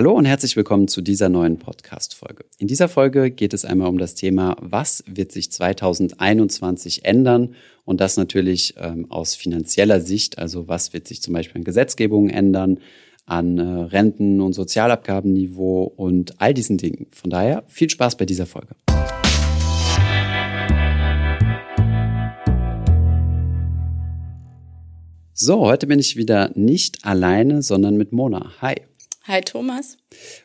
Hallo und herzlich willkommen zu dieser neuen Podcast-Folge. In dieser Folge geht es einmal um das Thema, was wird sich 2021 ändern? Und das natürlich ähm, aus finanzieller Sicht. Also was wird sich zum Beispiel an Gesetzgebungen ändern, an äh, Renten- und Sozialabgabenniveau und all diesen Dingen. Von daher viel Spaß bei dieser Folge. So, heute bin ich wieder nicht alleine, sondern mit Mona. Hi. Hi Thomas.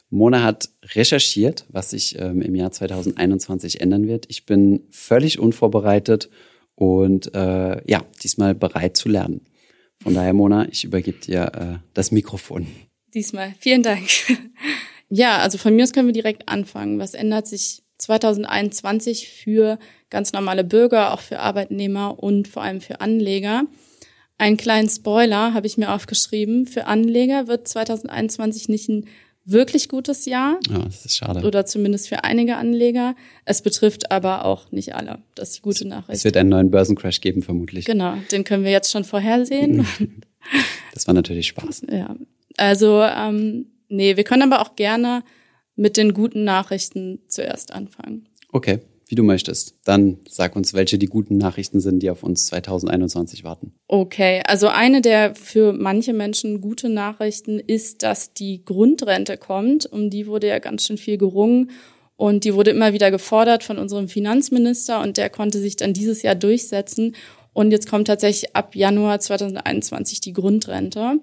Mona hat recherchiert, was sich ähm, im Jahr 2021 ändern wird. Ich bin völlig unvorbereitet und äh, ja, diesmal bereit zu lernen. Von daher, Mona, ich übergebe dir äh, das Mikrofon. Diesmal, vielen Dank. ja, also von mir aus können wir direkt anfangen. Was ändert sich 2021 für ganz normale Bürger, auch für Arbeitnehmer und vor allem für Anleger? Einen kleinen Spoiler habe ich mir aufgeschrieben. Für Anleger wird 2021 nicht ein wirklich gutes Jahr. Ja, das ist schade. Oder zumindest für einige Anleger. Es betrifft aber auch nicht alle. Das ist die gute Nachricht. Es wird einen neuen Börsencrash geben, vermutlich. Genau, den können wir jetzt schon vorhersehen. das war natürlich Spaß. Ja, also ähm, nee, wir können aber auch gerne mit den guten Nachrichten zuerst anfangen. Okay wie du möchtest. Dann sag uns, welche die guten Nachrichten sind, die auf uns 2021 warten. Okay, also eine der für manche Menschen gute Nachrichten ist, dass die Grundrente kommt. Um die wurde ja ganz schön viel gerungen. Und die wurde immer wieder gefordert von unserem Finanzminister und der konnte sich dann dieses Jahr durchsetzen. Und jetzt kommt tatsächlich ab Januar 2021 die Grundrente.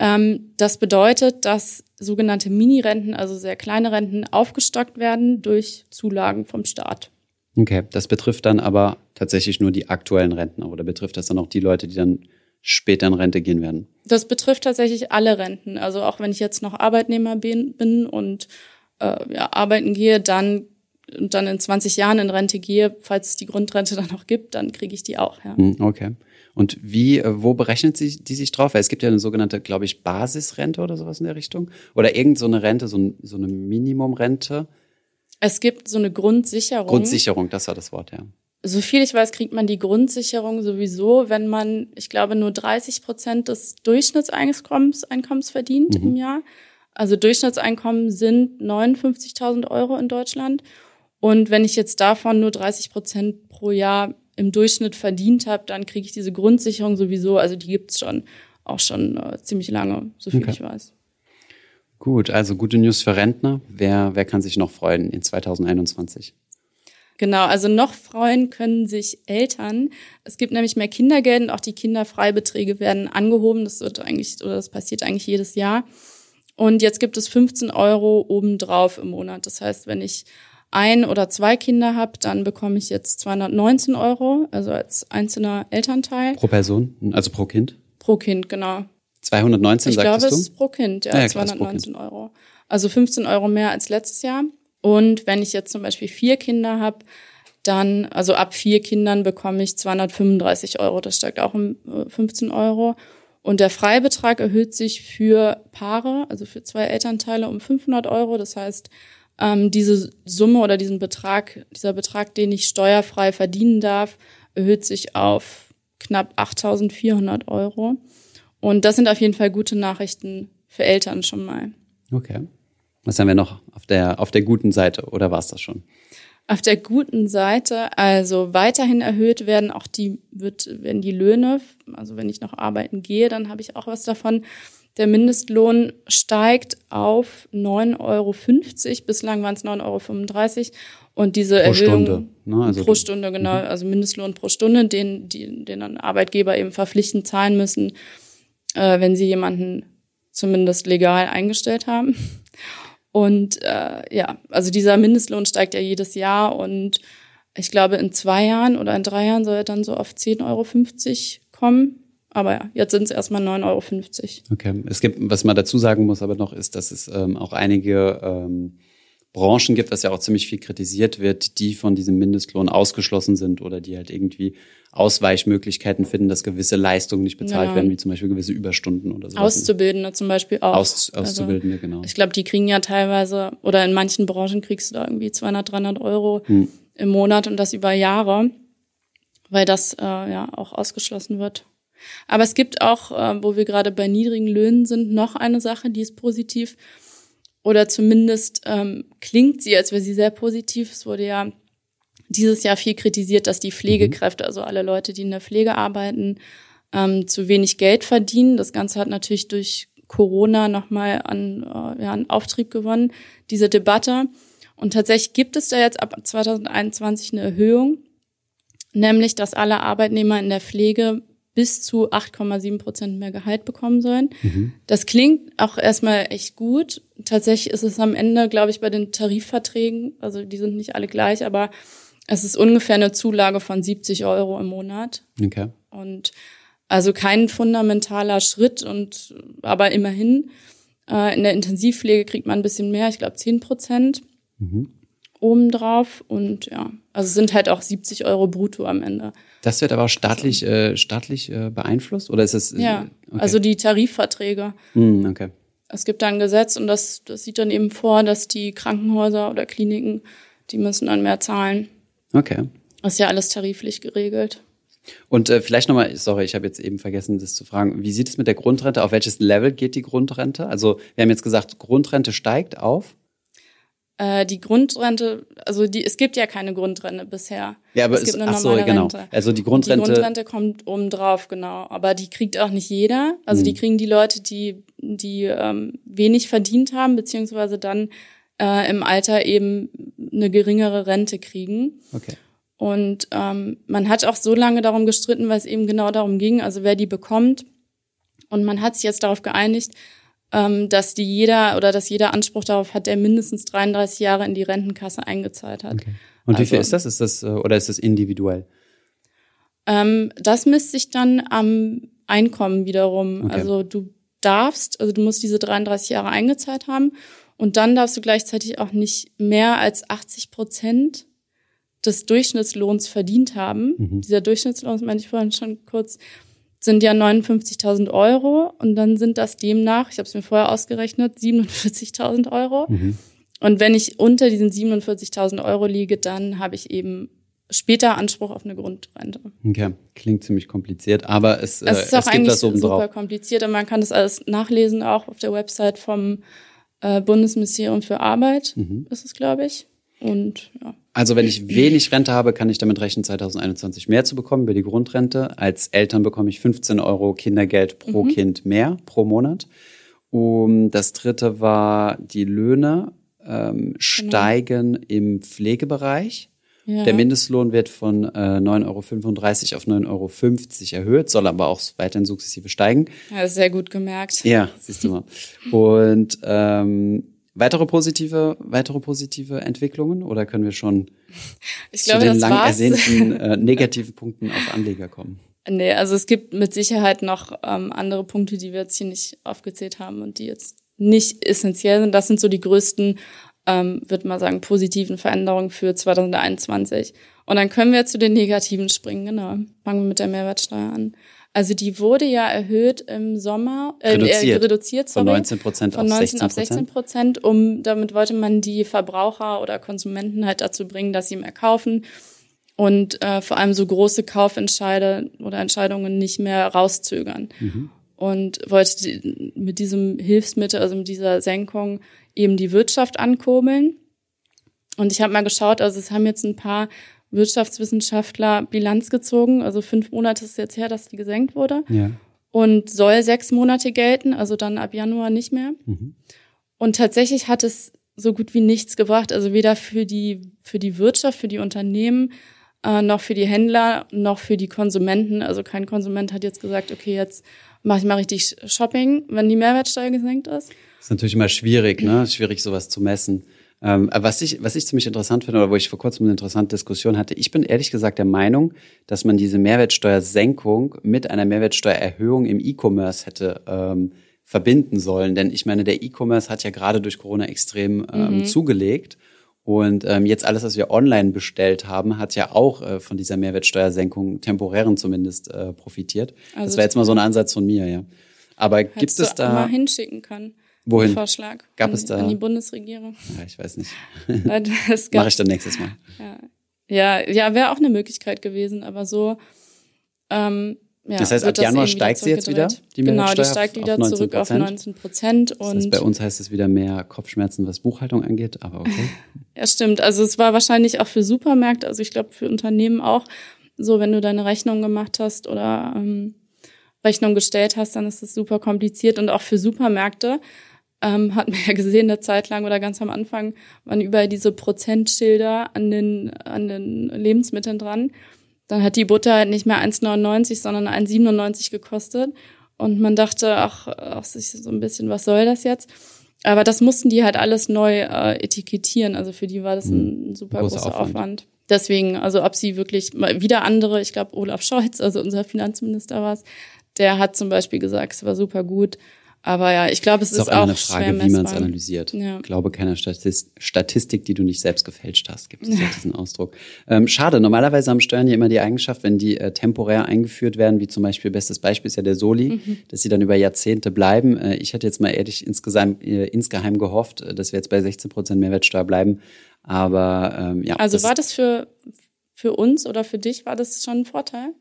Ähm, das bedeutet, dass sogenannte Minirenten, also sehr kleine Renten, aufgestockt werden durch Zulagen vom Staat. Okay, das betrifft dann aber tatsächlich nur die aktuellen Rentner oder betrifft das dann auch die Leute, die dann später in Rente gehen werden? Das betrifft tatsächlich alle Renten. Also auch wenn ich jetzt noch Arbeitnehmer bin und äh, ja, arbeiten gehe, dann und dann in 20 Jahren in Rente gehe, falls es die Grundrente dann noch gibt, dann kriege ich die auch. Ja. Hm, okay. Und wie, äh, wo berechnet sie die sich drauf? Weil es gibt ja eine sogenannte, glaube ich, Basisrente oder sowas in der Richtung. Oder irgend so eine Rente, so, ein, so eine Minimumrente. Es gibt so eine Grundsicherung. Grundsicherung, das war das Wort, ja. So viel ich weiß, kriegt man die Grundsicherung sowieso, wenn man, ich glaube, nur 30 Prozent des Durchschnittseinkommens Einkommens verdient mhm. im Jahr. Also Durchschnittseinkommen sind 59.000 Euro in Deutschland. Und wenn ich jetzt davon nur 30 Prozent pro Jahr im Durchschnitt verdient habe, dann kriege ich diese Grundsicherung sowieso. Also die gibt's schon auch schon äh, ziemlich lange, so viel okay. ich weiß. Gut, also gute News für Rentner. Wer, wer kann sich noch freuen in 2021? Genau, also noch freuen können sich Eltern. Es gibt nämlich mehr Kindergeld und auch die Kinderfreibeträge werden angehoben. Das wird eigentlich, oder das passiert eigentlich jedes Jahr. Und jetzt gibt es 15 Euro obendrauf im Monat. Das heißt, wenn ich ein oder zwei Kinder habe, dann bekomme ich jetzt 219 Euro, also als einzelner Elternteil. Pro Person, also pro Kind? Pro Kind, genau. 219, ich sagtest glaube, du? Ich glaube, es ist pro Kind, ja, ja 219 kind. Euro. Also 15 Euro mehr als letztes Jahr. Und wenn ich jetzt zum Beispiel vier Kinder habe, dann, also ab vier Kindern bekomme ich 235 Euro. Das steigt auch um 15 äh, Euro. Und der Freibetrag erhöht sich für Paare, also für zwei Elternteile, um 500 Euro. Das heißt, ähm, diese Summe oder diesen Betrag, dieser Betrag, den ich steuerfrei verdienen darf, erhöht sich auf knapp 8.400 Euro. Und das sind auf jeden Fall gute Nachrichten für Eltern schon mal. Okay. Was haben wir noch auf der, auf der guten Seite oder war es das schon? Auf der guten Seite, also weiterhin erhöht werden auch die, wird, werden die Löhne, also wenn ich noch arbeiten gehe, dann habe ich auch was davon. Der Mindestlohn steigt auf 9,50 Euro. Bislang waren es 9,35 Euro. Und diese pro Erhöhung Stunde, ne? also pro Stunde, genau, mhm. also Mindestlohn pro Stunde, den, die, den dann Arbeitgeber eben verpflichtend zahlen müssen, äh, wenn sie jemanden zumindest legal eingestellt haben. Und äh, ja, also dieser Mindestlohn steigt ja jedes Jahr und ich glaube, in zwei Jahren oder in drei Jahren soll er dann so auf 10,50 Euro kommen. Aber ja, jetzt sind es erstmal 9,50 Euro. Okay. Es gibt, was man dazu sagen muss aber noch, ist, dass es ähm, auch einige ähm, Branchen gibt, was ja auch ziemlich viel kritisiert wird, die von diesem Mindestlohn ausgeschlossen sind oder die halt irgendwie Ausweichmöglichkeiten finden, dass gewisse Leistungen nicht bezahlt genau. werden, wie zum Beispiel gewisse Überstunden oder so. Auszubildende zum Beispiel auch. Aus, Auszubildende, also, genau. Ich glaube, die kriegen ja teilweise, oder in manchen Branchen kriegst du da irgendwie 200, 300 Euro hm. im Monat und das über Jahre, weil das äh, ja auch ausgeschlossen wird. Aber es gibt auch, äh, wo wir gerade bei niedrigen Löhnen sind, noch eine Sache, die ist positiv. Oder zumindest ähm, klingt sie, als wäre sie sehr positiv. Es wurde ja dieses Jahr viel kritisiert, dass die Pflegekräfte, also alle Leute, die in der Pflege arbeiten, ähm, zu wenig Geld verdienen. Das Ganze hat natürlich durch Corona nochmal an, äh, ja, an Auftrieb gewonnen, diese Debatte. Und tatsächlich gibt es da jetzt ab 2021 eine Erhöhung, nämlich dass alle Arbeitnehmer in der Pflege bis zu 8,7 Prozent mehr Gehalt bekommen sollen. Mhm. Das klingt auch erstmal echt gut. Tatsächlich ist es am Ende, glaube ich, bei den Tarifverträgen, also die sind nicht alle gleich, aber es ist ungefähr eine Zulage von 70 Euro im Monat. Okay. Und also kein fundamentaler Schritt und aber immerhin. Äh, in der Intensivpflege kriegt man ein bisschen mehr, ich glaube 10 Prozent mhm. obendrauf. Und ja, also sind halt auch 70 Euro brutto am Ende. Das wird aber auch staatlich, äh, staatlich äh, beeinflusst? Oder ist es? Äh, ja, okay. also die Tarifverträge. Mm, okay. Es gibt da ein Gesetz und das, das sieht dann eben vor, dass die Krankenhäuser oder Kliniken, die müssen dann mehr zahlen. Okay. Das ist ja alles tariflich geregelt. Und äh, vielleicht nochmal, sorry, ich habe jetzt eben vergessen, das zu fragen. Wie sieht es mit der Grundrente? Auf welches Level geht die Grundrente? Also wir haben jetzt gesagt, Grundrente steigt auf. Äh, die Grundrente, also die, es gibt ja keine Grundrente bisher. Ja, aber es gibt eine ach so, genau. Rente. Also die Grundrente. Und die Grundrente kommt oben drauf, genau. Aber die kriegt auch nicht jeder. Also hm. die kriegen die Leute, die die ähm, wenig verdient haben, beziehungsweise dann äh, im Alter eben eine geringere Rente kriegen. Okay. Und ähm, man hat auch so lange darum gestritten, weil es eben genau darum ging, also wer die bekommt. Und man hat sich jetzt darauf geeinigt, ähm, dass die jeder oder dass jeder Anspruch darauf hat, der mindestens 33 Jahre in die Rentenkasse eingezahlt hat. Okay. Und also, wie viel also ist das? Ist das äh, oder ist das individuell? Ähm, das misst sich dann am Einkommen wiederum. Okay. Also du darfst, also du musst diese 33 Jahre eingezahlt haben und dann darfst du gleichzeitig auch nicht mehr als 80 Prozent des Durchschnittslohns verdient haben. Mhm. Dieser Durchschnittslohn, das meinte ich vorhin schon kurz, sind ja 59.000 Euro und dann sind das demnach, ich habe es mir vorher ausgerechnet, 47.000 Euro. Mhm. Und wenn ich unter diesen 47.000 Euro liege, dann habe ich eben später Anspruch auf eine Grundrente. Okay, klingt ziemlich kompliziert, aber es, es ist äh, auch es gibt eigentlich das oben super drauf. kompliziert und man kann das alles nachlesen, auch auf der Website vom äh, Bundesministerium für Arbeit, mhm. ist es, glaube ich. Und ja. Also wenn ich wenig Rente habe, kann ich damit rechnen, 2021 mehr zu bekommen über die Grundrente. Als Eltern bekomme ich 15 Euro Kindergeld pro mhm. Kind mehr pro Monat. Um, das dritte war die Löhne ähm, genau. steigen im Pflegebereich. Ja. Der Mindestlohn wird von äh, 9,35 Euro auf 9,50 Euro erhöht, soll aber auch weiterhin sukzessive steigen. Ja, sehr gut gemerkt. Ja, siehst du mal. Und ähm, weitere positive, weitere positive Entwicklungen oder können wir schon ich glaube, zu den lang war's. ersehnten äh, negativen Punkten auf Anleger kommen? Nee, also es gibt mit Sicherheit noch ähm, andere Punkte, die wir jetzt hier nicht aufgezählt haben und die jetzt nicht essentiell sind. Das sind so die größten ähm, würde man sagen, positiven Veränderungen für 2021. Und dann können wir zu den negativen springen, genau. Fangen wir mit der Mehrwertsteuer an. Also die wurde ja erhöht im Sommer, äh, reduziert, äh, reduziert sorry, von 19 Prozent auf 19 auf 16 Prozent, um damit wollte man die Verbraucher oder Konsumenten halt dazu bringen, dass sie mehr kaufen und äh, vor allem so große Kaufentscheide oder Entscheidungen nicht mehr rauszögern. Mhm. Und wollte mit diesem Hilfsmittel, also mit dieser Senkung, eben die Wirtschaft ankurbeln. Und ich habe mal geschaut, also es haben jetzt ein paar Wirtschaftswissenschaftler Bilanz gezogen. Also fünf Monate ist jetzt her, dass die gesenkt wurde. Ja. Und soll sechs Monate gelten, also dann ab Januar nicht mehr. Mhm. Und tatsächlich hat es so gut wie nichts gebracht. Also weder für die, für die Wirtschaft, für die Unternehmen, äh, noch für die Händler, noch für die Konsumenten. Also kein Konsument hat jetzt gesagt, okay, jetzt mache ich mal richtig Shopping, wenn die Mehrwertsteuer gesenkt ist. Das ist natürlich immer schwierig, ne? Schwierig, sowas zu messen. Ähm, was ich, was ich ziemlich interessant finde, oder wo ich vor kurzem eine interessante Diskussion hatte, ich bin ehrlich gesagt der Meinung, dass man diese Mehrwertsteuersenkung mit einer Mehrwertsteuererhöhung im E-Commerce hätte ähm, verbinden sollen. Denn ich meine, der E-Commerce hat ja gerade durch Corona extrem ähm, mhm. zugelegt. Und ähm, jetzt alles, was wir online bestellt haben, hat ja auch äh, von dieser Mehrwertsteuersenkung temporären zumindest äh, profitiert. Also das wäre jetzt mal so ein Ansatz von mir, ja. Aber gibt es da mal hinschicken können? Wohin? Vorschlag. Gab es da? An die Bundesregierung. Ja, ich weiß nicht. Mache ich dann nächstes Mal. Ja, ja, ja wäre auch eine Möglichkeit gewesen, aber so, ähm, ja, das heißt, ab Januar steigt sie jetzt wieder, die Genau, die steigt wieder auf zurück auf 19 Prozent. Das heißt, bei uns heißt es wieder mehr Kopfschmerzen, was Buchhaltung angeht, aber okay. ja, stimmt. Also es war wahrscheinlich auch für Supermärkte, also ich glaube für Unternehmen auch so, wenn du deine Rechnung gemacht hast oder ähm, Rechnung gestellt hast, dann ist es super kompliziert und auch für Supermärkte ähm, hat man ja gesehen, eine Zeit lang oder ganz am Anfang waren überall diese Prozentschilder an den, an den Lebensmitteln dran. Dann hat die Butter halt nicht mehr 1,99, sondern 1,97 gekostet. Und man dachte, ach, ach, so ein bisschen, was soll das jetzt? Aber das mussten die halt alles neu äh, etikettieren. Also für die war das ein hm. super großer, großer Aufwand. Aufwand. Deswegen, also ob sie wirklich wieder andere, ich glaube Olaf Scholz, also unser Finanzminister war es, der hat zum Beispiel gesagt, es war super gut. Aber ja, ich glaube, es ist, ist auch, auch eine Frage, wie man es analysiert. Ja. Ich glaube keiner Statistik, die du nicht selbst gefälscht hast, gibt es ja. diesen Ausdruck. Ähm, schade, normalerweise haben Steuern ja immer die Eigenschaft, wenn die äh, temporär eingeführt werden, wie zum Beispiel, bestes Beispiel ist ja der Soli, mhm. dass sie dann über Jahrzehnte bleiben. Äh, ich hätte jetzt mal ehrlich insgesamt, äh, insgeheim gehofft, äh, dass wir jetzt bei 16 Prozent Mehrwertsteuer bleiben. Aber ähm, ja. Also das war das für, für uns oder für dich, war das schon ein Vorteil?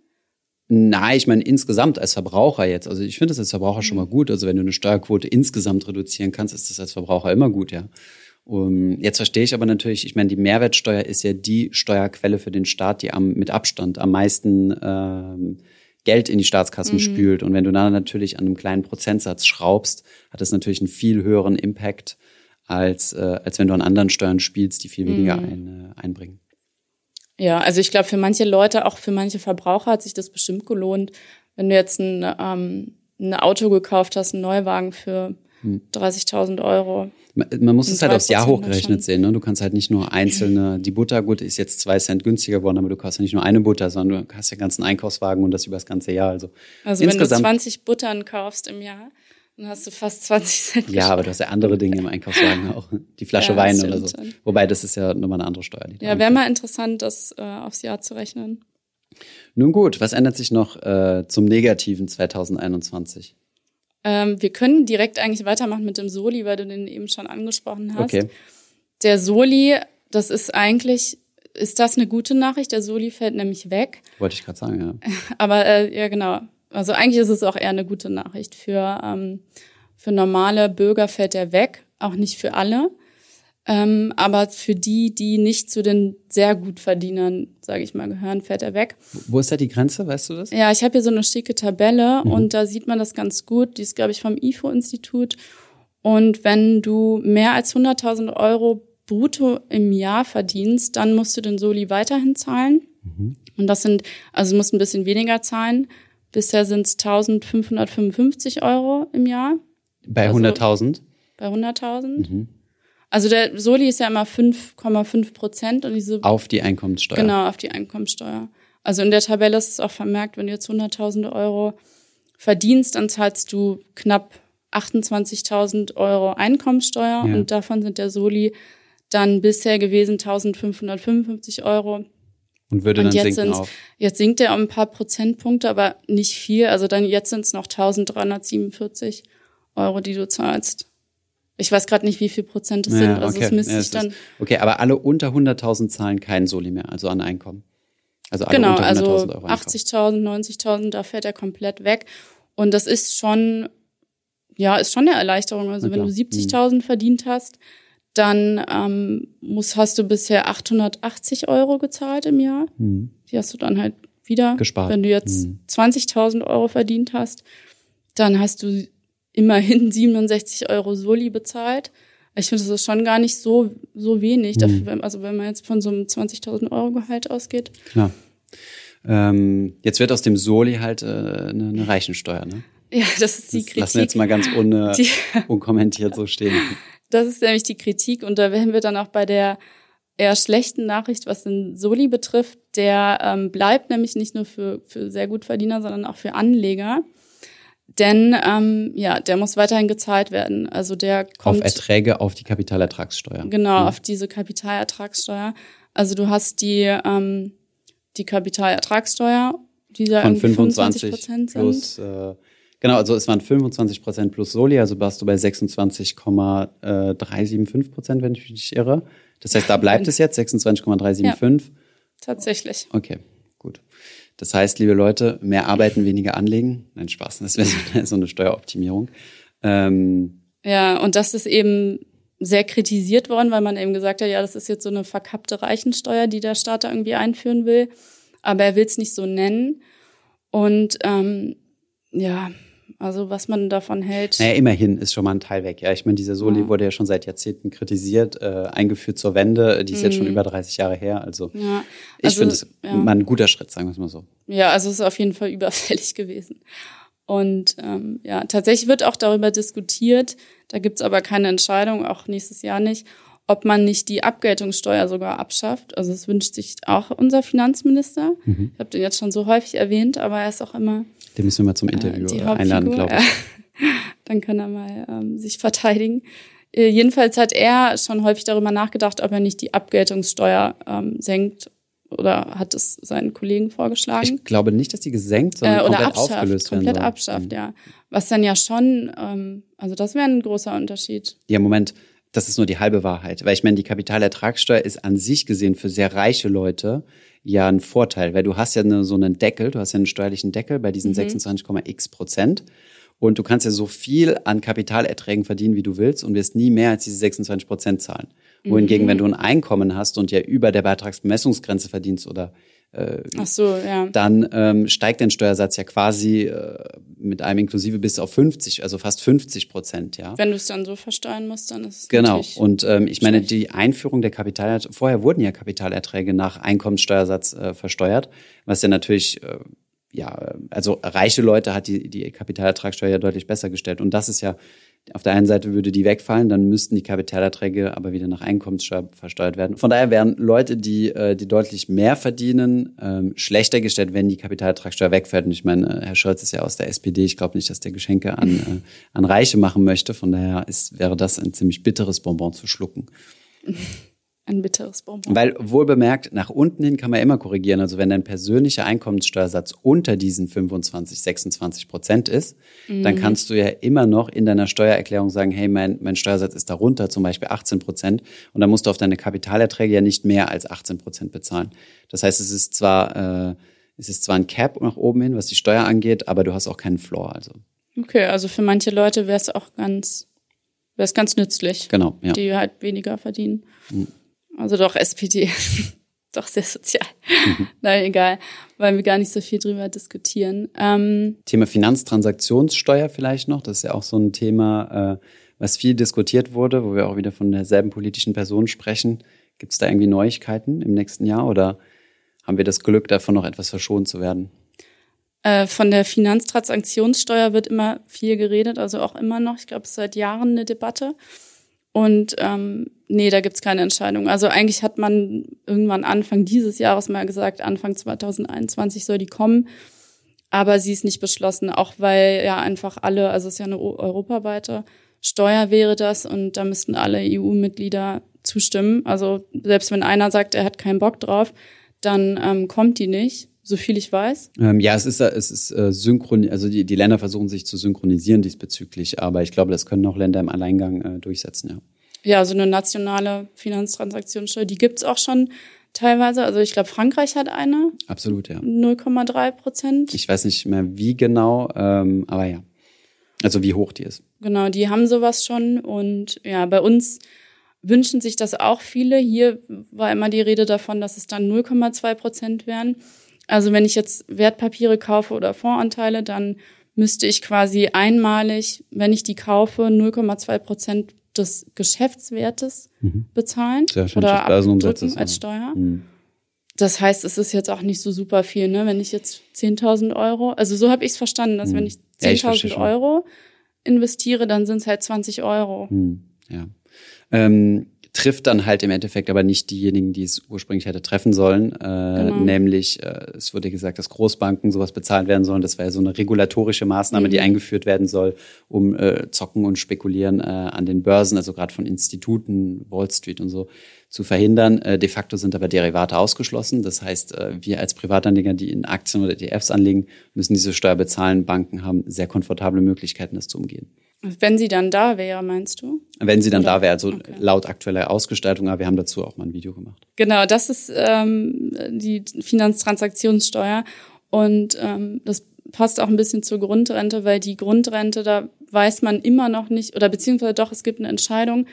Nein, ich meine insgesamt als Verbraucher jetzt. Also ich finde das als Verbraucher schon mal mhm. gut. Also wenn du eine Steuerquote insgesamt reduzieren kannst, ist das als Verbraucher immer gut, ja. Um, jetzt verstehe ich aber natürlich, ich meine, die Mehrwertsteuer ist ja die Steuerquelle für den Staat, die am, mit Abstand am meisten ähm, Geld in die Staatskassen mhm. spült. Und wenn du dann natürlich an einem kleinen Prozentsatz schraubst, hat das natürlich einen viel höheren Impact, als, äh, als wenn du an anderen Steuern spielst, die viel weniger mhm. ein, äh, einbringen. Ja, also ich glaube, für manche Leute, auch für manche Verbraucher hat sich das bestimmt gelohnt, wenn du jetzt ein, ähm, ein Auto gekauft hast, einen Neuwagen für 30.000 hm. Euro. Man, muss es halt aufs Jahr hochgerechnet sehen. Ne? Du kannst halt nicht nur einzelne, die Butter, gut, ist jetzt zwei Cent günstiger geworden, aber du kaufst ja nicht nur eine Butter, sondern du hast ja ganzen Einkaufswagen und das über das ganze Jahr. Also, also wenn du 20 Buttern kaufst im Jahr, dann hast du fast 20 Cent. Ja, aber du hast ja andere Dinge im Einkaufswagen auch. Die Flasche ja, Wein oder so. Wobei, das ist ja nochmal eine andere Steuer. ja, wäre mal interessant, das äh, aufs Jahr zu rechnen. Nun gut, was ändert sich noch äh, zum Negativen 2021? Ähm, wir können direkt eigentlich weitermachen mit dem Soli, weil du den eben schon angesprochen hast. Okay. Der Soli, das ist eigentlich, ist das eine gute Nachricht? Der Soli fällt nämlich weg. Wollte ich gerade sagen, ja. Aber äh, ja, genau. Also eigentlich ist es auch eher eine gute Nachricht. Für, ähm, für normale Bürger fällt er weg, auch nicht für alle. Ähm, aber für die, die nicht zu den sehr gut Verdienern, sage ich mal, gehören, fällt er weg. Wo ist da die Grenze, weißt du das? Ja, ich habe hier so eine schicke Tabelle mhm. und da sieht man das ganz gut. Die ist, glaube ich, vom IFO-Institut. Und wenn du mehr als 100.000 Euro brutto im Jahr verdienst, dann musst du den Soli weiterhin zahlen. Mhm. Und das sind, also musst ein bisschen weniger zahlen. Bisher sind es 1555 Euro im Jahr. Bei 100.000? Also bei 100.000. Mhm. Also der Soli ist ja immer 5,5 Prozent und diese auf die Einkommenssteuer. Genau, auf die Einkommenssteuer. Also in der Tabelle ist es auch vermerkt, wenn du jetzt 100.000 Euro verdienst, dann zahlst du knapp 28.000 Euro Einkommenssteuer ja. und davon sind der Soli dann bisher gewesen 1.555 Euro. Und würde und dann jetzt sinken auf. Jetzt sinkt er um ein paar Prozentpunkte, aber nicht viel. Also dann jetzt sind es noch 1347 Euro, die du zahlst. Ich weiß gerade nicht, wie viel Prozent es ja, sind. Also okay. es müsste ja, ich dann. okay, aber alle unter 100.000 zahlen keinen Soli mehr, also an Einkommen. Also alle genau, unter 100.000 also Euro 80.000, 90.000, da fährt er komplett weg. Und das ist schon, ja, ist schon eine Erleichterung. Also wenn du 70.000 hm. verdient hast, dann ähm, muss, hast du bisher 880 Euro gezahlt im Jahr. Mhm. Die hast du dann halt wieder. Gespart. Wenn du jetzt mhm. 20.000 Euro verdient hast, dann hast du immerhin 67 Euro Soli bezahlt. Ich finde, das ist schon gar nicht so, so wenig. Mhm. Dafür, also wenn man jetzt von so einem 20.000 Euro Gehalt ausgeht. Klar. Ähm, jetzt wird aus dem Soli halt äh, eine, eine Reichensteuer, ne? Ja, das ist die das Kritik. Lassen wir jetzt mal ganz un, unkommentiert so stehen. Das ist nämlich die Kritik und da wären wir dann auch bei der eher schlechten Nachricht, was den Soli betrifft. Der ähm, bleibt nämlich nicht nur für, für sehr gut Verdiener, sondern auch für Anleger. Denn ähm, ja, der muss weiterhin gezahlt werden. Also der kommt auf Erträge auf die Kapitalertragssteuer. Genau, mhm. auf diese Kapitalertragssteuer. Also du hast die ähm, die Kapitalertragssteuer, die da von 25 Prozent sind. Plus, äh, Genau, also es waren 25 Prozent plus Soli, also warst du bei 26,375 Prozent, wenn ich mich nicht irre. Das heißt, da bleibt es jetzt 26,375. Ja, tatsächlich. Okay, gut. Das heißt, liebe Leute, mehr arbeiten, weniger anlegen. Nein, Spaß, das wäre so eine Steueroptimierung. Ähm, ja, und das ist eben sehr kritisiert worden, weil man eben gesagt hat, ja, das ist jetzt so eine verkappte Reichensteuer, die der Staat da irgendwie einführen will. Aber er will es nicht so nennen. Und ähm, ja, also was man davon hält. Naja, immerhin ist schon mal ein Teil weg. Ja, ich meine, dieser Soli ja. wurde ja schon seit Jahrzehnten kritisiert, äh, eingeführt zur Wende. Die ist mhm. jetzt schon mhm. über 30 Jahre her. Also, ja. also ich finde es ja. mal ein guter Schritt, sagen wir es mal so. Ja, also es ist auf jeden Fall überfällig gewesen. Und ähm, ja, tatsächlich wird auch darüber diskutiert, da gibt's aber keine Entscheidung, auch nächstes Jahr nicht, ob man nicht die Abgeltungssteuer sogar abschafft. Also es wünscht sich auch unser Finanzminister. Mhm. Ich habe den jetzt schon so häufig erwähnt, aber er ist auch immer den müssen wir mal zum äh, Interview äh, einladen, glaube ich. Dann kann er mal ähm, sich verteidigen. Äh, jedenfalls hat er schon häufig darüber nachgedacht, ob er nicht die Abgeltungssteuer ähm, senkt oder hat es seinen Kollegen vorgeschlagen? Ich glaube nicht, dass die gesenkt, sondern äh, komplett abschafft, aufgelöst werden Komplett abschafft, mhm. ja. Was dann ja schon, ähm, also das wäre ein großer Unterschied. Ja, Moment, das ist nur die halbe Wahrheit. Weil ich meine, die Kapitalertragssteuer ist an sich gesehen für sehr reiche Leute ja ein Vorteil, weil du hast ja eine, so einen Deckel, du hast ja einen steuerlichen Deckel bei diesen mhm. 26,x Prozent. Und du kannst ja so viel an Kapitalerträgen verdienen, wie du willst und wirst nie mehr als diese 26 Prozent zahlen. Wohingegen, mhm. wenn du ein Einkommen hast und ja über der Beitragsbemessungsgrenze verdienst oder äh, Ach so, ja. dann ähm, steigt dein Steuersatz ja quasi äh, mit einem inklusive bis auf 50, also fast 50 Prozent, ja. Wenn du es dann so versteuern musst, dann ist es Genau. Und ähm, ich meine, die Einführung der Kapitalerträge, vorher wurden ja Kapitalerträge nach Einkommenssteuersatz äh, versteuert, was ja natürlich äh, ja, also reiche Leute hat die, die Kapitalertragssteuer ja deutlich besser gestellt. Und das ist ja auf der einen Seite würde die wegfallen, dann müssten die Kapitalerträge aber wieder nach Einkommenssteuer versteuert werden. Von daher wären Leute, die, äh, die deutlich mehr verdienen, ähm, schlechter gestellt, wenn die Kapitalertragssteuer wegfällt. Und ich meine, äh, Herr Scholz ist ja aus der SPD. Ich glaube nicht, dass der Geschenke an, äh, an Reiche machen möchte. Von daher ist, wäre das ein ziemlich bitteres Bonbon zu schlucken. ein bitteres Bonbon. Weil wohl bemerkt, nach unten hin kann man immer korrigieren. Also wenn dein persönlicher Einkommenssteuersatz unter diesen 25, 26 Prozent ist, mhm. dann kannst du ja immer noch in deiner Steuererklärung sagen, hey, mein, mein Steuersatz ist darunter, zum Beispiel 18 Prozent. Und dann musst du auf deine Kapitalerträge ja nicht mehr als 18 Prozent bezahlen. Das heißt, es ist zwar, äh, es ist zwar ein Cap nach oben hin, was die Steuer angeht, aber du hast auch keinen Floor. Also. Okay, also für manche Leute wäre es auch ganz, wäre es ganz nützlich. Genau, ja. Die halt weniger verdienen. Mhm. Also doch SPD. doch sehr sozial. Mhm. Nein, egal. Wollen wir gar nicht so viel drüber diskutieren. Ähm, Thema Finanztransaktionssteuer vielleicht noch. Das ist ja auch so ein Thema, äh, was viel diskutiert wurde, wo wir auch wieder von derselben politischen Person sprechen. Gibt es da irgendwie Neuigkeiten im nächsten Jahr oder haben wir das Glück, davon noch etwas verschont zu werden? Äh, von der Finanztransaktionssteuer wird immer viel geredet, also auch immer noch. Ich glaube, es ist seit Jahren eine Debatte. Und ähm, nee, da gibt's keine Entscheidung. Also eigentlich hat man irgendwann Anfang dieses Jahres mal gesagt, Anfang 2021 soll die kommen. Aber sie ist nicht beschlossen, auch weil ja einfach alle, also es ist ja eine europaweite Steuer wäre das und da müssten alle EU-Mitglieder zustimmen. Also selbst wenn einer sagt, er hat keinen Bock drauf, dann ähm, kommt die nicht, so viel ich weiß. Ähm, ja, es ist es ist äh, synchron, also die, die Länder versuchen sich zu synchronisieren diesbezüglich, aber ich glaube, das können auch Länder im Alleingang äh, durchsetzen, ja. Ja, so eine nationale Finanztransaktionssteuer, die gibt's auch schon teilweise. Also ich glaube, Frankreich hat eine. Absolut, ja. 0,3 Prozent. Ich weiß nicht mehr wie genau, ähm, aber ja. Also wie hoch die ist. Genau, die haben sowas schon. Und ja, bei uns wünschen sich das auch viele. Hier war immer die Rede davon, dass es dann 0,2 Prozent wären. Also wenn ich jetzt Wertpapiere kaufe oder Fondsanteile, dann müsste ich quasi einmalig, wenn ich die kaufe, 0,2 Prozent des Geschäftswertes mhm. bezahlen oder abdrücken als Steuer. Mhm. Das heißt, es ist jetzt auch nicht so super viel, ne? Wenn ich jetzt 10.000 Euro, also so habe ich es verstanden, dass mhm. wenn ich 10.000 ja, Euro investiere, dann sind es halt 20 Euro. Mhm. Ja. Ähm, trifft dann halt im Endeffekt aber nicht diejenigen, die es ursprünglich hätte treffen sollen. Äh, genau. Nämlich, äh, es wurde gesagt, dass Großbanken sowas bezahlt werden sollen. Das war ja so eine regulatorische Maßnahme, mhm. die eingeführt werden soll, um äh, Zocken und Spekulieren äh, an den Börsen, also gerade von Instituten, Wall Street und so, zu verhindern. Äh, de facto sind aber Derivate ausgeschlossen. Das heißt, äh, wir als Privatanleger, die in Aktien oder ETFs anlegen, müssen diese Steuer bezahlen. Banken haben sehr komfortable Möglichkeiten, das zu umgehen. Wenn sie dann da wäre, meinst du? Wenn sie dann Oder? da wäre, also okay. laut aktueller Ausgestaltung, aber wir haben dazu auch mal ein Video gemacht. Genau, das ist ähm, die Finanztransaktionssteuer. Und ähm, das passt auch ein bisschen zur Grundrente, weil die Grundrente, da weiß man immer noch nicht, oder beziehungsweise doch, es gibt eine Entscheidung,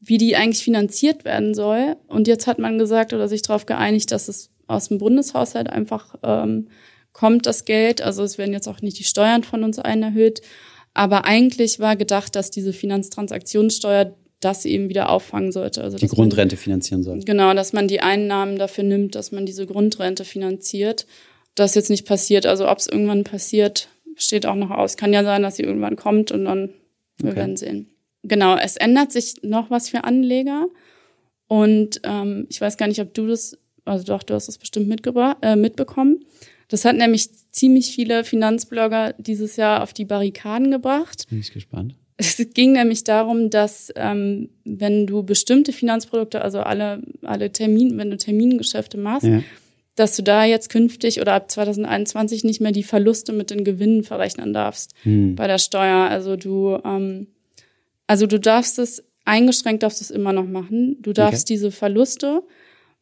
wie die eigentlich finanziert werden soll. Und jetzt hat man gesagt oder sich darauf geeinigt, dass es aus dem Bundeshaushalt einfach ähm, kommt, das Geld. Also es werden jetzt auch nicht die Steuern von uns allen erhöht. Aber eigentlich war gedacht, dass diese Finanztransaktionssteuer das eben wieder auffangen sollte. Also die Grundrente man, finanzieren soll. Genau, dass man die Einnahmen dafür nimmt, dass man diese Grundrente finanziert. Das jetzt nicht passiert. Also ob es irgendwann passiert, steht auch noch aus. Kann ja sein, dass sie irgendwann kommt und dann wir okay. werden sehen. Genau, es ändert sich noch was für Anleger. Und ähm, ich weiß gar nicht, ob du das, also doch, du hast das bestimmt mitgebracht, äh, mitbekommen. Das hat nämlich ziemlich viele Finanzblogger dieses Jahr auf die Barrikaden gebracht. Bin ich gespannt. Es ging nämlich darum, dass ähm, wenn du bestimmte Finanzprodukte, also alle, alle Termin, wenn du Termingeschäfte machst, ja. dass du da jetzt künftig oder ab 2021 nicht mehr die Verluste mit den Gewinnen verrechnen darfst hm. bei der Steuer. Also du, ähm, also du darfst es eingeschränkt darfst du es immer noch machen. Du darfst okay. diese Verluste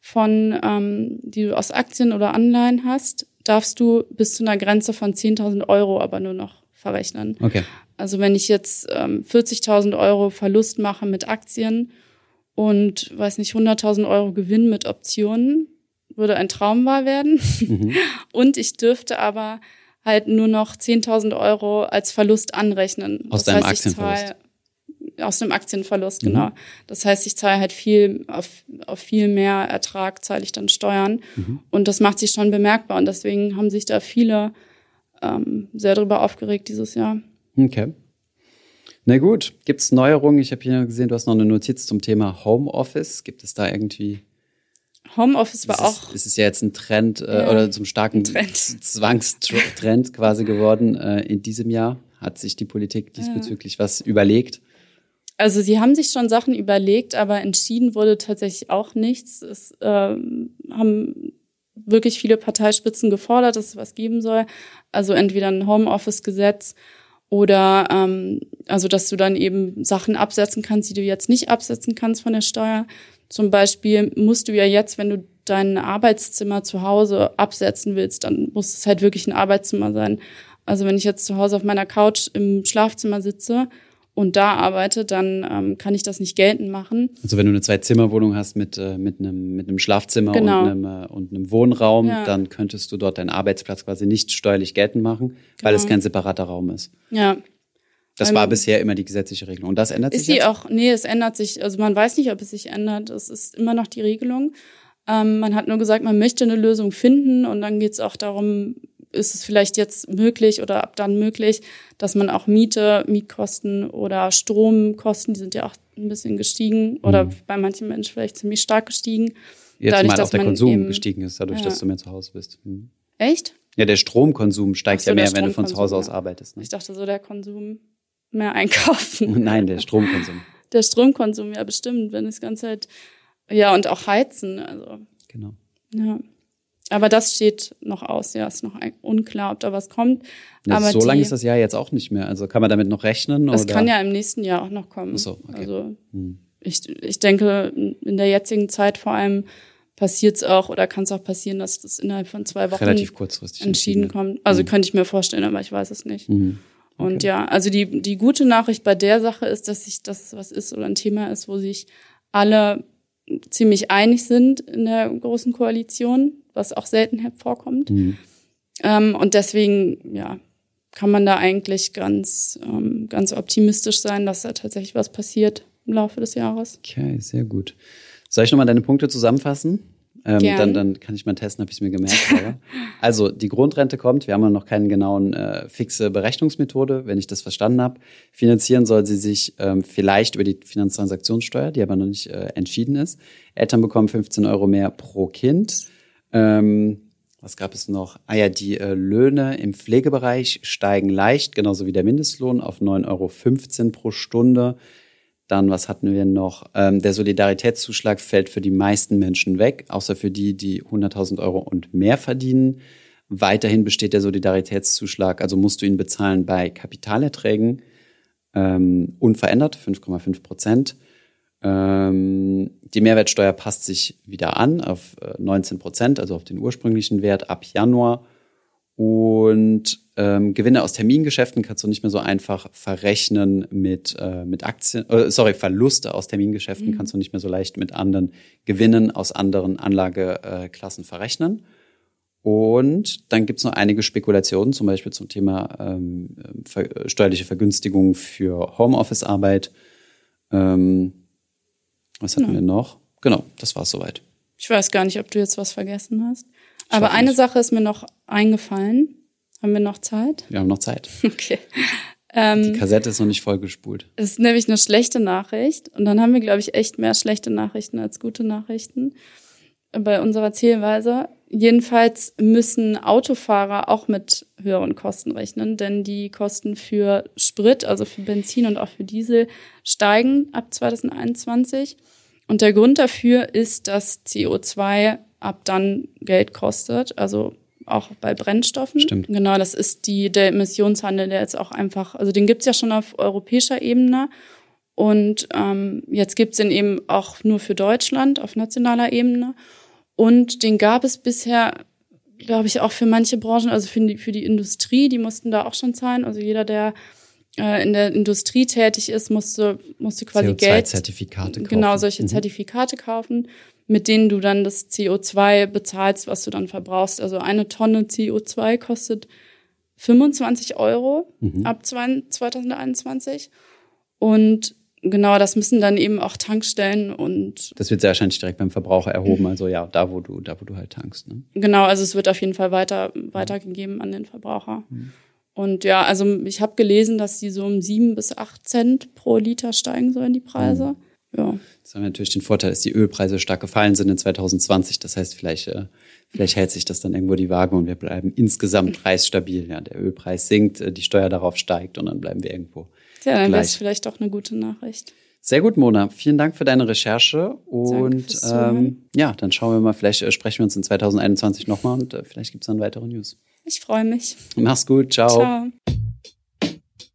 von, ähm, die du aus Aktien oder Anleihen hast, darfst du bis zu einer Grenze von 10.000 Euro aber nur noch verrechnen. Okay. Also wenn ich jetzt ähm, 40.000 Euro Verlust mache mit Aktien und, weiß nicht, 100.000 Euro Gewinn mit Optionen, würde ein Traum wahr werden. Mhm. Und ich dürfte aber halt nur noch 10.000 Euro als Verlust anrechnen. Aus das deinem heißt, Aktienverlust? Aus dem Aktienverlust, mhm. genau. Das heißt, ich zahle halt viel, auf, auf viel mehr Ertrag zahle ich dann Steuern. Mhm. Und das macht sich schon bemerkbar. Und deswegen haben sich da viele ähm, sehr darüber aufgeregt dieses Jahr. Okay. Na gut, gibt es Neuerungen? Ich habe hier gesehen, du hast noch eine Notiz zum Thema Homeoffice. Gibt es da irgendwie Homeoffice war ist auch. Es ist ja jetzt ein Trend äh, ja, oder zum starken Zwangstrend quasi geworden äh, in diesem Jahr. Hat sich die Politik diesbezüglich ja. was überlegt? Also sie haben sich schon Sachen überlegt, aber entschieden wurde tatsächlich auch nichts. Es äh, haben wirklich viele Parteispitzen gefordert, dass es was geben soll. Also entweder ein Homeoffice-Gesetz oder ähm, also dass du dann eben Sachen absetzen kannst, die du jetzt nicht absetzen kannst von der Steuer. Zum Beispiel musst du ja jetzt, wenn du dein Arbeitszimmer zu Hause absetzen willst, dann muss es halt wirklich ein Arbeitszimmer sein. Also wenn ich jetzt zu Hause auf meiner Couch im Schlafzimmer sitze und da arbeite, dann ähm, kann ich das nicht geltend machen. Also wenn du eine Zwei-Zimmer-Wohnung hast mit, äh, mit, einem, mit einem Schlafzimmer genau. und, einem, äh, und einem Wohnraum, ja. dann könntest du dort deinen Arbeitsplatz quasi nicht steuerlich geltend machen, genau. weil es genau. kein separater Raum ist. Ja. Das ähm, war bisher immer die gesetzliche Regelung. Und das ändert sich. Ist sie auch, nee, es ändert sich. Also man weiß nicht, ob es sich ändert. Es ist immer noch die Regelung. Ähm, man hat nur gesagt, man möchte eine Lösung finden und dann geht es auch darum, ist es vielleicht jetzt möglich oder ab dann möglich, dass man auch Miete, Mietkosten oder Stromkosten, die sind ja auch ein bisschen gestiegen oder mhm. bei manchen Menschen vielleicht ziemlich stark gestiegen. Jetzt dadurch, mal auch der Konsum eben, gestiegen ist, dadurch, ja. dass du mehr zu Hause bist. Mhm. Echt? Ja, der Stromkonsum steigt so, ja mehr, wenn du von zu Hause aus ja. arbeitest. Ne? Ich dachte so, der Konsum mehr einkaufen. Nein, der Stromkonsum. der Stromkonsum, ja bestimmt, wenn das Ganze halt, ja und auch heizen, also. Genau. Ja. Aber das steht noch aus, ja, ist noch unklar, ob da was kommt. Ja, aber so die, lange ist das Jahr jetzt auch nicht mehr. Also kann man damit noch rechnen? Das oder? kann ja im nächsten Jahr auch noch kommen. Ach so, okay. Also hm. ich, ich denke, in der jetzigen Zeit vor allem passiert es auch oder kann es auch passieren, dass das innerhalb von zwei Wochen relativ kurzfristig entschieden kommt. Also hm. könnte ich mir vorstellen, aber ich weiß es nicht. Hm. Okay. Und ja, also die, die gute Nachricht bei der Sache ist, dass sich das was ist oder ein Thema ist, wo sich alle ziemlich einig sind in der großen Koalition, was auch selten vorkommt. Mhm. Ähm, und deswegen, ja, kann man da eigentlich ganz, ähm, ganz optimistisch sein, dass da tatsächlich was passiert im Laufe des Jahres. Okay, sehr gut. Soll ich nochmal deine Punkte zusammenfassen? Ähm, dann, dann kann ich mal testen, ob ich es mir gemerkt habe. also die Grundrente kommt. Wir haben ja noch keine genauen äh, fixe Berechnungsmethode, wenn ich das verstanden habe. Finanzieren soll sie sich ähm, vielleicht über die Finanztransaktionssteuer, die aber noch nicht äh, entschieden ist. Eltern bekommen 15 Euro mehr pro Kind. Ähm, was gab es noch? Ah ja, die äh, Löhne im Pflegebereich steigen leicht, genauso wie der Mindestlohn auf 9,15 Euro pro Stunde. Dann, was hatten wir noch? Ähm, der Solidaritätszuschlag fällt für die meisten Menschen weg, außer für die, die 100.000 Euro und mehr verdienen. Weiterhin besteht der Solidaritätszuschlag, also musst du ihn bezahlen bei Kapitalerträgen, ähm, unverändert, 5,5 Prozent. Ähm, die Mehrwertsteuer passt sich wieder an auf 19 äh, Prozent, also auf den ursprünglichen Wert ab Januar. Und ähm, Gewinne aus Termingeschäften kannst du nicht mehr so einfach verrechnen mit, äh, mit Aktien, äh, sorry, Verluste aus Termingeschäften mhm. kannst du nicht mehr so leicht mit anderen Gewinnen aus anderen Anlageklassen verrechnen. Und dann gibt's noch einige Spekulationen, zum Beispiel zum Thema ähm, ver steuerliche Vergünstigung für Homeoffice-Arbeit. Ähm, was hatten genau. wir noch? Genau, das war's soweit. Ich weiß gar nicht, ob du jetzt was vergessen hast. Aber eine nicht. Sache ist mir noch eingefallen. Haben wir noch Zeit? Wir haben noch Zeit. Okay. Ähm, Die Kassette ist noch nicht vollgespult. Ist nämlich eine schlechte Nachricht. Und dann haben wir, glaube ich, echt mehr schlechte Nachrichten als gute Nachrichten bei unserer Zielweise. Jedenfalls müssen Autofahrer auch mit höheren Kosten rechnen, denn die Kosten für Sprit, also für Benzin und auch für Diesel, steigen ab 2021. Und der Grund dafür ist, dass CO2 ab dann Geld kostet, also auch bei Brennstoffen. Stimmt. Genau, das ist die, der Emissionshandel, der jetzt auch einfach, also den gibt's ja schon auf europäischer Ebene. Und ähm, jetzt gibt's den eben auch nur für Deutschland auf nationaler Ebene. Und den gab es bisher, glaube ich, auch für manche Branchen, also für die, für die Industrie, die mussten da auch schon zahlen. Also jeder, der äh, in der Industrie tätig ist, musste, musste quasi Geld. Zertifikate kaufen. Genau, solche mhm. Zertifikate kaufen, mit denen du dann das CO2 bezahlst, was du dann verbrauchst. Also eine Tonne CO2 kostet 25 Euro mhm. ab 2021. Und Genau, das müssen dann eben auch Tankstellen und. Das wird sehr wahrscheinlich direkt beim Verbraucher erhoben, also ja, da wo du, da wo du halt tankst. Ne? Genau, also es wird auf jeden Fall weiter weitergegeben an den Verbraucher. Mhm. Und ja, also ich habe gelesen, dass die so um sieben bis acht Cent pro Liter steigen sollen, die Preise. Mhm. Ja. Das haben wir natürlich den Vorteil, dass die Ölpreise stark gefallen sind in 2020. Das heißt, vielleicht, äh, vielleicht hält sich das dann irgendwo die Waage und wir bleiben insgesamt preisstabil. Ja, der Ölpreis sinkt, äh, die Steuer darauf steigt und dann bleiben wir irgendwo ja, dann wäre es vielleicht auch eine gute Nachricht. Sehr gut, Mona. Vielen Dank für deine Recherche. Und ähm, ja, dann schauen wir mal, vielleicht äh, sprechen wir uns in 2021 nochmal und äh, vielleicht gibt es dann weitere News. Ich freue mich. Mach's gut. Ciao. Ciao.